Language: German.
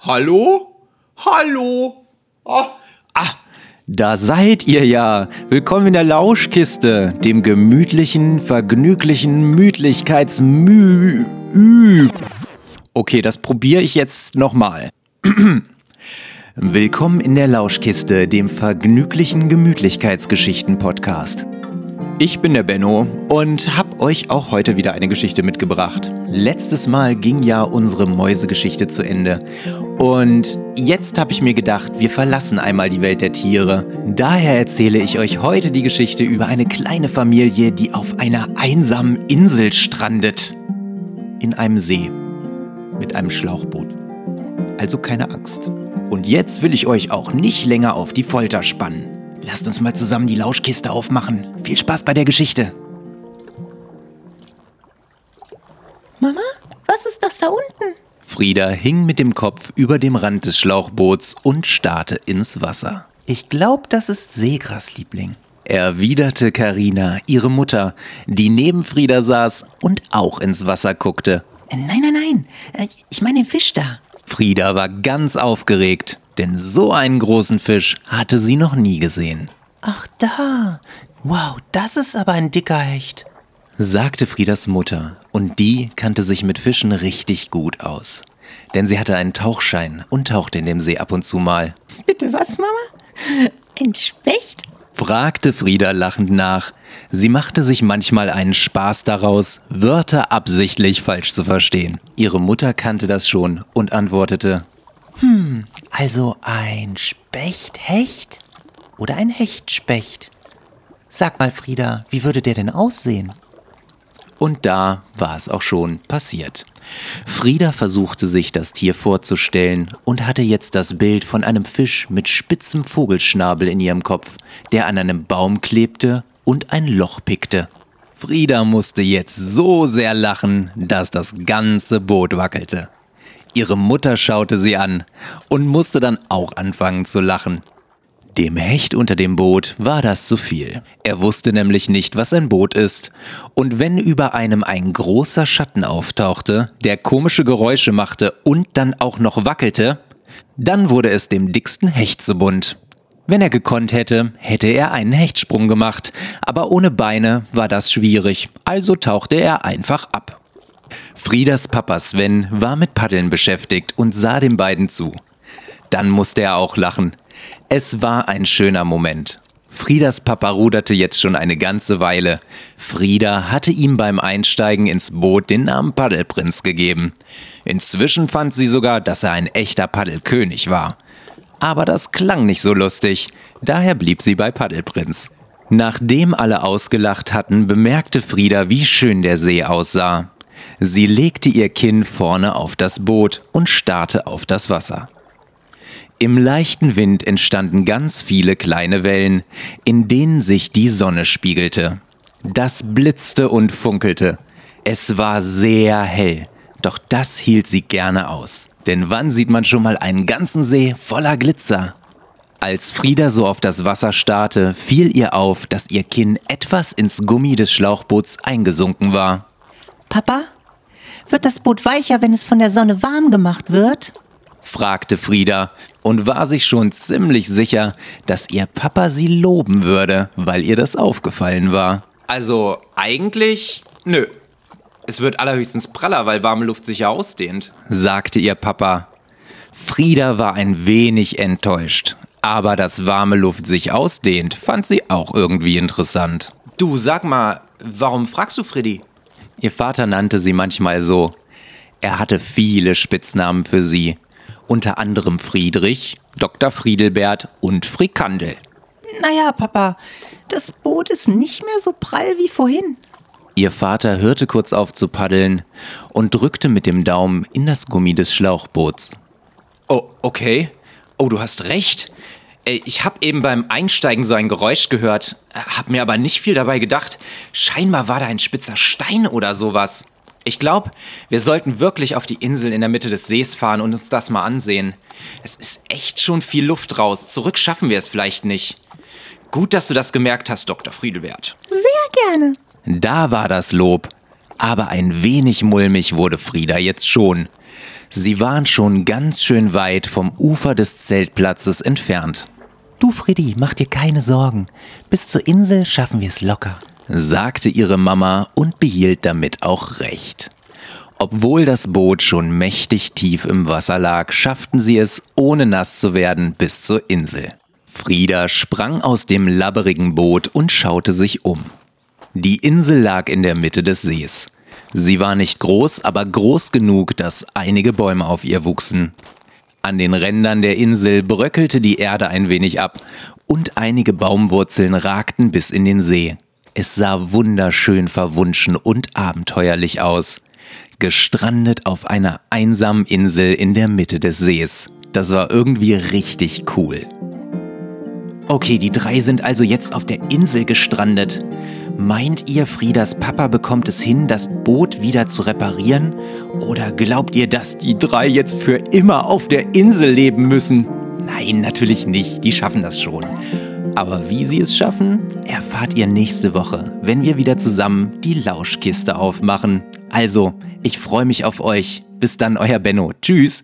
Hallo? Hallo? Ah, Ah, da seid ihr ja. Willkommen in der Lauschkiste, dem gemütlichen, vergnüglichen Mütlichkeitsmü... Ü- Okay, das probiere ich jetzt nochmal. Willkommen in der Lauschkiste, dem vergnüglichen Gemütlichkeitsgeschichten-Podcast. Ich bin der Benno und hab euch auch heute wieder eine Geschichte mitgebracht. Letztes Mal ging ja unsere Mäusegeschichte zu Ende. Und jetzt habe ich mir gedacht, wir verlassen einmal die Welt der Tiere. Daher erzähle ich euch heute die Geschichte über eine kleine Familie, die auf einer einsamen Insel strandet. In einem See. Mit einem Schlauchboot. Also keine Angst. Und jetzt will ich euch auch nicht länger auf die Folter spannen. Lasst uns mal zusammen die Lauschkiste aufmachen. Viel Spaß bei der Geschichte. Mama, was ist das da unten? Frieda hing mit dem Kopf über dem Rand des Schlauchboots und starrte ins Wasser. Ich glaube, das ist Seegras, Liebling. Erwiderte Karina, ihre Mutter, die neben Frieda saß und auch ins Wasser guckte. Äh, Nein, nein, nein. Äh, Ich meine den Fisch da. Frieda war ganz aufgeregt, denn so einen großen Fisch hatte sie noch nie gesehen. Ach, da. Wow, das ist aber ein dicker Hecht. sagte Friedas Mutter, und die kannte sich mit Fischen richtig gut aus. Denn sie hatte einen Tauchschein und tauchte in dem See ab und zu mal. Bitte was, Mama? Ein Specht? fragte Frieda lachend nach. Sie machte sich manchmal einen Spaß daraus, Wörter absichtlich falsch zu verstehen. Ihre Mutter kannte das schon und antwortete, Also ein Spechthecht? Oder ein Hechtspecht? Sag mal, Frieda, wie würde der denn aussehen? Und da war es auch schon passiert. Frieda versuchte sich das Tier vorzustellen und hatte jetzt das Bild von einem Fisch mit spitzem Vogelschnabel in ihrem Kopf, der an einem Baum klebte und ein Loch pickte. Frieda musste jetzt so sehr lachen, dass das ganze Boot wackelte. Ihre Mutter schaute sie an und musste dann auch anfangen zu lachen. Dem Hecht unter dem Boot war das zu viel. Er wusste nämlich nicht, was ein Boot ist. Und wenn über einem ein großer Schatten auftauchte, der komische Geräusche machte und dann auch noch wackelte, dann wurde es dem dicksten Hecht zu bunt. Wenn er gekonnt hätte, hätte er einen Hechtsprung gemacht, aber ohne Beine war das schwierig, also tauchte er einfach ab. Friedas Papa Sven war mit Paddeln beschäftigt und sah den beiden zu. Dann musste er auch lachen. Es war ein schöner Moment. Friedas Papa ruderte jetzt schon eine ganze Weile. Frieda hatte ihm beim Einsteigen ins Boot den Namen Paddelprinz gegeben. Inzwischen fand sie sogar, dass er ein echter Paddelkönig war. Aber das klang nicht so lustig, daher blieb sie bei Paddelprinz. Nachdem alle ausgelacht hatten, bemerkte Frieda, wie schön der See aussah. Sie legte ihr Kinn vorne auf das Boot und starrte auf das Wasser. Im leichten Wind entstanden ganz viele kleine Wellen, in denen sich die Sonne spiegelte. Das blitzte und funkelte. Es war sehr hell, doch das hielt sie gerne aus. Denn wann sieht man schon mal einen ganzen See voller Glitzer? Als Frieda so auf das Wasser starrte, fiel ihr auf, dass ihr Kinn etwas ins Gummi des Schlauchboots eingesunken war. Papa, wird das Boot weicher, wenn es von der Sonne warm gemacht wird? fragte Frieda und war sich schon ziemlich sicher, dass ihr Papa sie loben würde, weil ihr das aufgefallen war. also eigentlich, nö. Es wird allerhöchstens praller, weil warme Luft sich ja ausdehnt. sagte ihr Papa. Frieda war ein wenig enttäuscht, aber dass warme Luft sich ausdehnt, fand sie auch irgendwie interessant. Du, sag mal, warum fragst du Freddy? Ihr Vater nannte sie manchmal so. Er hatte viele Spitznamen für sie, unter anderem Friedrich, Dr. Friedelbert und Frikandel. Naja, Papa, das Boot ist nicht mehr so prall wie vorhin. Ihr Vater hörte kurz auf zu paddeln und drückte mit dem Daumen in das Gummi des Schlauchboots. Oh, okay. Oh, du hast recht. Ey, Ich habe eben beim Einsteigen so ein Geräusch gehört, hab mir aber nicht viel dabei gedacht. Scheinbar war da ein spitzer Stein oder sowas. Ich glaube, wir sollten wirklich auf die Insel in der Mitte des Sees fahren und uns das mal ansehen. Es ist echt schon viel Luft raus. Zurück schaffen wir es vielleicht nicht. Gut, dass du das gemerkt hast, Dr. Friedelbert. Sehr gerne. Da war das Lob. Aber ein wenig mulmig wurde Frieda jetzt schon. Sie waren schon ganz schön weit vom Ufer des Zeltplatzes entfernt. Du, Freddy, mach dir keine Sorgen. Bis zur Insel schaffen wir es locker, sagte ihre Mama und behielt damit auch recht. Obwohl das Boot schon mächtig tief im Wasser lag, schafften sie es, ohne nass zu werden, bis zur Insel. Frieda sprang aus dem labberigen Boot und schaute sich um. Die Insel lag in der Mitte des Sees. Sie war nicht groß, aber groß genug, dass einige Bäume auf ihr wuchsen. An den Rändern der Insel bröckelte die Erde ein wenig ab und einige Baumwurzeln ragten bis in den See. Es sah wunderschön verwunschen und abenteuerlich aus. Gestrandet auf einer einsamen Insel in der Mitte des Sees. Das war irgendwie richtig cool. Okay, die drei sind also jetzt auf der Insel gestrandet. Meint ihr, Friedas Papa bekommt es hin, das Boot wieder zu reparieren? Oder glaubt ihr, dass die drei jetzt für immer auf der Insel leben müssen? Nein, natürlich nicht, die schaffen das schon. Aber wie sie es schaffen, erfahrt ihr nächste Woche, wenn wir wieder zusammen die Lauschkiste aufmachen. Also, ich freue mich auf euch. Bis dann, euer Benno. Tschüss.